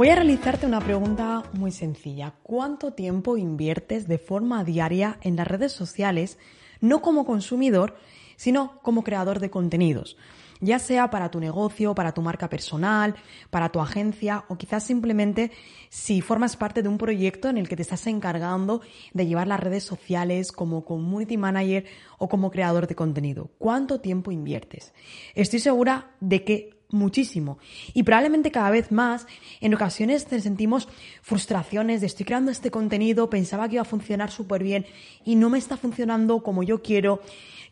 Voy a realizarte una pregunta muy sencilla. ¿Cuánto tiempo inviertes de forma diaria en las redes sociales, no como consumidor, sino como creador de contenidos? Ya sea para tu negocio, para tu marca personal, para tu agencia o quizás simplemente si formas parte de un proyecto en el que te estás encargando de llevar las redes sociales como community manager o como creador de contenido. ¿Cuánto tiempo inviertes? Estoy segura de que muchísimo. Y probablemente cada vez más, en ocasiones sentimos frustraciones de estoy creando este contenido, pensaba que iba a funcionar súper bien y no me está funcionando como yo quiero.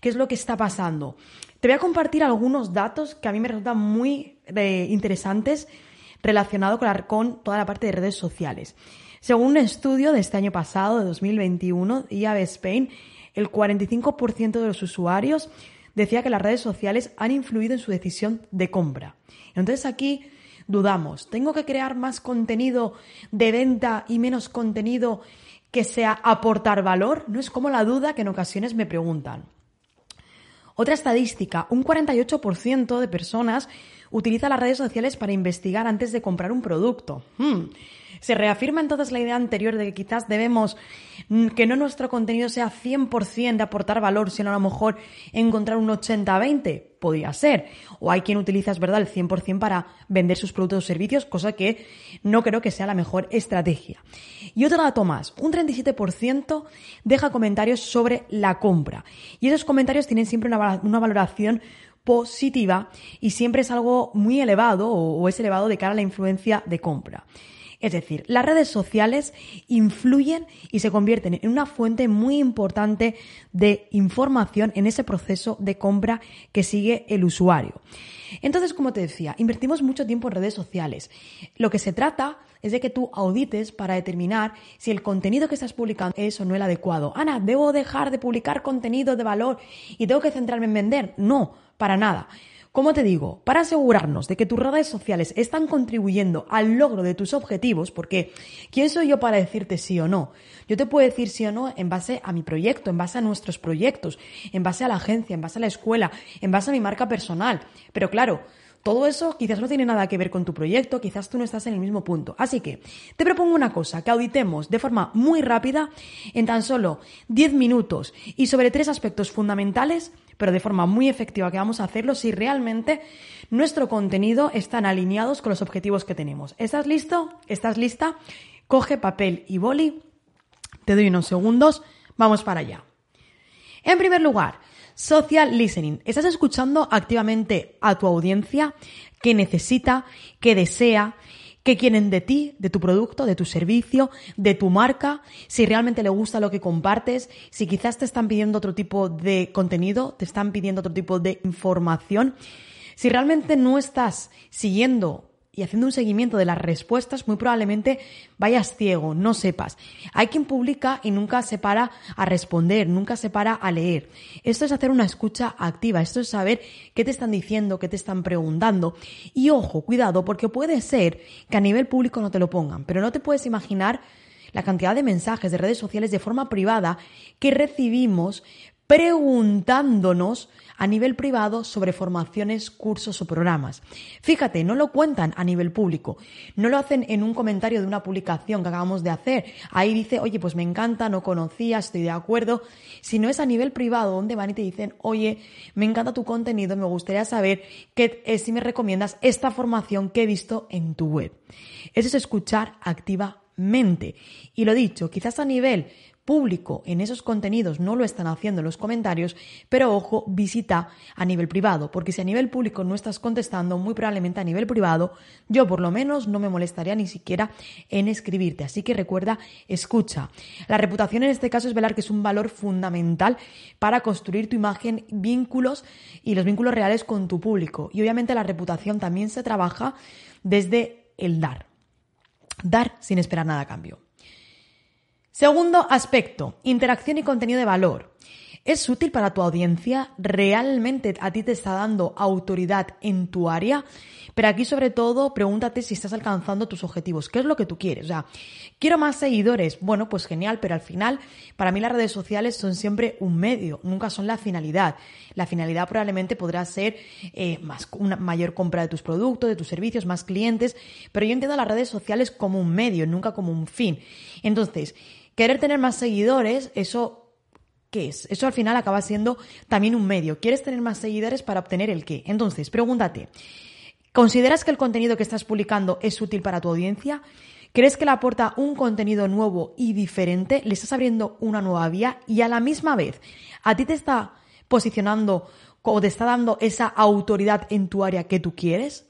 ¿Qué es lo que está pasando? Te voy a compartir algunos datos que a mí me resultan muy eh, interesantes relacionados con, con toda la parte de redes sociales. Según un estudio de este año pasado, de 2021, IAB Spain, el 45% de los usuarios decía que las redes sociales han influido en su decisión de compra. Entonces aquí dudamos, ¿tengo que crear más contenido de venta y menos contenido que sea aportar valor? No es como la duda que en ocasiones me preguntan. Otra estadística, un 48% de personas utiliza las redes sociales para investigar antes de comprar un producto. Hmm. Se reafirma entonces la idea anterior de que quizás debemos mm, que no nuestro contenido sea 100% de aportar valor, sino a lo mejor encontrar un 80-20. Podría ser. O hay quien utiliza, es verdad, el 100% para vender sus productos o servicios, cosa que no creo que sea la mejor estrategia. Y otro dato más, un 37% deja comentarios sobre la compra. Y esos comentarios tienen siempre una, una valoración positiva y siempre es algo muy elevado o es elevado de cara a la influencia de compra. Es decir, las redes sociales influyen y se convierten en una fuente muy importante de información en ese proceso de compra que sigue el usuario. Entonces, como te decía, invertimos mucho tiempo en redes sociales. Lo que se trata es de que tú audites para determinar si el contenido que estás publicando es o no el adecuado. Ana, ¿debo dejar de publicar contenido de valor y tengo que centrarme en vender? No, para nada. Como te digo, para asegurarnos de que tus redes sociales están contribuyendo al logro de tus objetivos, porque ¿quién soy yo para decirte sí o no? Yo te puedo decir sí o no en base a mi proyecto, en base a nuestros proyectos, en base a la agencia, en base a la escuela, en base a mi marca personal. Pero claro, todo eso quizás no tiene nada que ver con tu proyecto, quizás tú no estás en el mismo punto. Así que te propongo una cosa, que auditemos de forma muy rápida, en tan solo 10 minutos y sobre tres aspectos fundamentales pero de forma muy efectiva que vamos a hacerlo si realmente nuestro contenido están alineados con los objetivos que tenemos. ¿Estás listo? ¿Estás lista? Coge papel y boli. Te doy unos segundos. Vamos para allá. En primer lugar, social listening. ¿Estás escuchando activamente a tu audiencia que necesita, que desea, qué quieren de ti, de tu producto, de tu servicio, de tu marca, si realmente le gusta lo que compartes, si quizás te están pidiendo otro tipo de contenido, te están pidiendo otro tipo de información. Si realmente no estás siguiendo y haciendo un seguimiento de las respuestas, muy probablemente vayas ciego, no sepas. Hay quien publica y nunca se para a responder, nunca se para a leer. Esto es hacer una escucha activa, esto es saber qué te están diciendo, qué te están preguntando. Y ojo, cuidado, porque puede ser que a nivel público no te lo pongan, pero no te puedes imaginar la cantidad de mensajes de redes sociales de forma privada que recibimos preguntándonos a nivel privado sobre formaciones, cursos o programas. Fíjate, no lo cuentan a nivel público, no lo hacen en un comentario de una publicación que acabamos de hacer. Ahí dice, oye, pues me encanta, no conocía, estoy de acuerdo, sino es a nivel privado donde van y te dicen, oye, me encanta tu contenido, me gustaría saber que, eh, si me recomiendas esta formación que he visto en tu web. Eso es escuchar activamente. Y lo dicho, quizás a nivel público en esos contenidos no lo están haciendo en los comentarios, pero ojo, visita a nivel privado, porque si a nivel público no estás contestando, muy probablemente a nivel privado, yo por lo menos no me molestaría ni siquiera en escribirte. Así que recuerda, escucha. La reputación en este caso es velar que es un valor fundamental para construir tu imagen, vínculos y los vínculos reales con tu público. Y obviamente la reputación también se trabaja desde el dar. Dar sin esperar nada a cambio. Segundo aspecto, interacción y contenido de valor. ¿Es útil para tu audiencia? ¿Realmente a ti te está dando autoridad en tu área? Pero aquí sobre todo pregúntate si estás alcanzando tus objetivos. ¿Qué es lo que tú quieres? O sea, quiero más seguidores. Bueno, pues genial, pero al final para mí las redes sociales son siempre un medio, nunca son la finalidad. La finalidad probablemente podrá ser eh, más, una mayor compra de tus productos, de tus servicios, más clientes, pero yo entiendo las redes sociales como un medio, nunca como un fin. Entonces, querer tener más seguidores, eso ¿Qué es? Eso al final acaba siendo también un medio. ¿Quieres tener más seguidores para obtener el qué? Entonces, pregúntate, ¿consideras que el contenido que estás publicando es útil para tu audiencia? ¿Crees que le aporta un contenido nuevo y diferente? ¿Le estás abriendo una nueva vía? Y a la misma vez, ¿a ti te está posicionando o te está dando esa autoridad en tu área que tú quieres?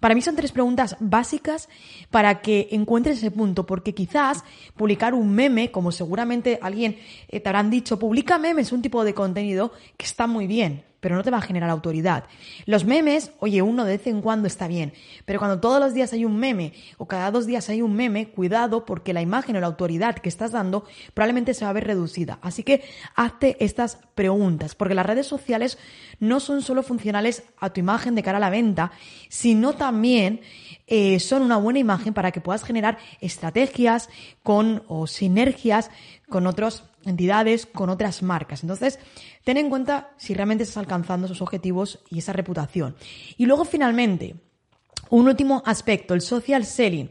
Para mí son tres preguntas básicas para que encuentres ese punto, porque quizás publicar un meme, como seguramente alguien eh, te habrán dicho, publica memes, un tipo de contenido que está muy bien, pero no te va a generar autoridad. Los memes, oye, uno de vez en cuando está bien, pero cuando todos los días hay un meme o cada dos días hay un meme, cuidado porque la imagen o la autoridad que estás dando probablemente se va a ver reducida. Así que hazte estas preguntas, porque las redes sociales no son solo funcionales a tu imagen de cara a la venta, sino también eh, son una buena imagen para que puedas generar estrategias con o sinergias con otros entidades, con otras marcas. Entonces, ten en cuenta si realmente estás alcanzando esos objetivos y esa reputación. Y luego, finalmente, un último aspecto, el social selling.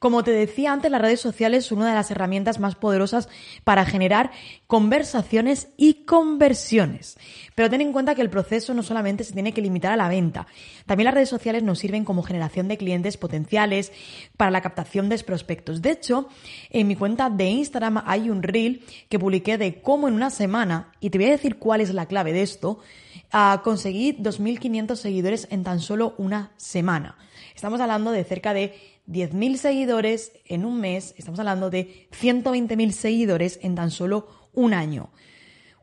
Como te decía antes, las redes sociales son una de las herramientas más poderosas para generar conversaciones y conversiones. Pero ten en cuenta que el proceso no solamente se tiene que limitar a la venta. También las redes sociales nos sirven como generación de clientes potenciales para la captación de prospectos. De hecho, en mi cuenta de Instagram hay un reel que publiqué de cómo en una semana, y te voy a decir cuál es la clave de esto, a conseguir 2.500 seguidores en tan solo una semana. Estamos hablando de cerca de 10.000 seguidores en un mes, estamos hablando de 120.000 seguidores en tan solo un año.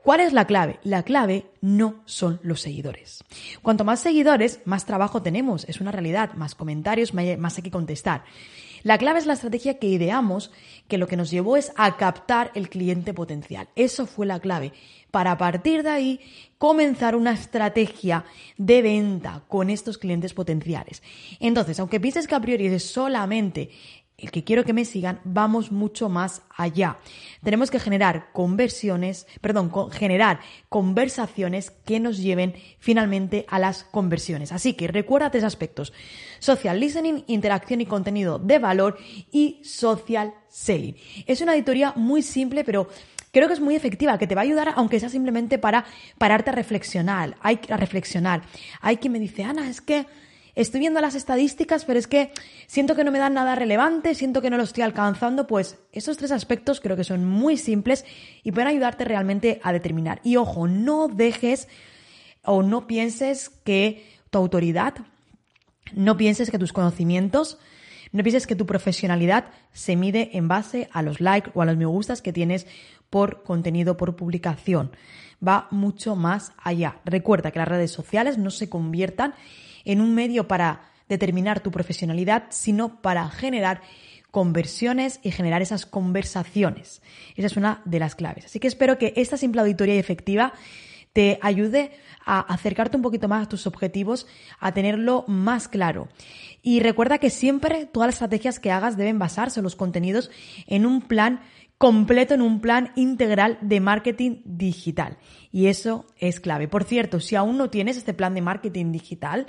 ¿Cuál es la clave? La clave no son los seguidores. Cuanto más seguidores, más trabajo tenemos, es una realidad, más comentarios, más hay que contestar. La clave es la estrategia que ideamos, que lo que nos llevó es a captar el cliente potencial. Eso fue la clave para a partir de ahí comenzar una estrategia de venta con estos clientes potenciales. Entonces, aunque pienses que a priori es solamente el que quiero que me sigan, vamos mucho más allá. Tenemos que generar conversiones, perdón, generar conversaciones que nos lleven finalmente a las conversiones. Así que recuerda tres aspectos. Social listening, interacción y contenido de valor y social selling. Es una auditoría muy simple, pero creo que es muy efectiva, que te va a ayudar, aunque sea simplemente para pararte a reflexionar. Hay que reflexionar. Hay quien me dice, Ana, es que estoy viendo las estadísticas, pero es que siento que no me dan nada relevante, siento que no lo estoy alcanzando, pues esos tres aspectos creo que son muy simples y pueden ayudarte realmente a determinar. Y ojo, no dejes o no pienses que tu autoridad, no pienses que tus conocimientos, no pienses que tu profesionalidad se mide en base a los likes o a los me gustas que tienes por contenido, por publicación. Va mucho más allá. Recuerda que las redes sociales no se conviertan en un medio para determinar tu profesionalidad, sino para generar conversiones y generar esas conversaciones. Esa es una de las claves. Así que espero que esta simple auditoría efectiva te ayude a acercarte un poquito más a tus objetivos, a tenerlo más claro. Y recuerda que siempre todas las estrategias que hagas deben basarse en los contenidos en un plan completo en un plan integral de marketing digital. Y eso es clave. Por cierto, si aún no tienes este plan de marketing digital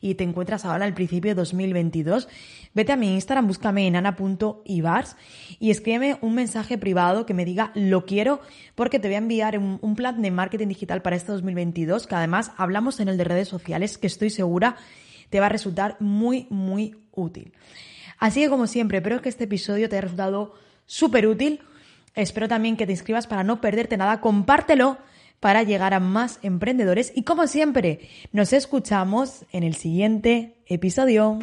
y te encuentras ahora al principio de 2022, vete a mi Instagram, búscame en ana.ibars y escríbeme un mensaje privado que me diga lo quiero porque te voy a enviar un, plan de marketing digital para este 2022 que además hablamos en el de redes sociales que estoy segura te va a resultar muy, muy útil. Así que como siempre, espero que este episodio te haya resultado súper útil Espero también que te inscribas para no perderte nada. Compártelo para llegar a más emprendedores. Y como siempre, nos escuchamos en el siguiente episodio.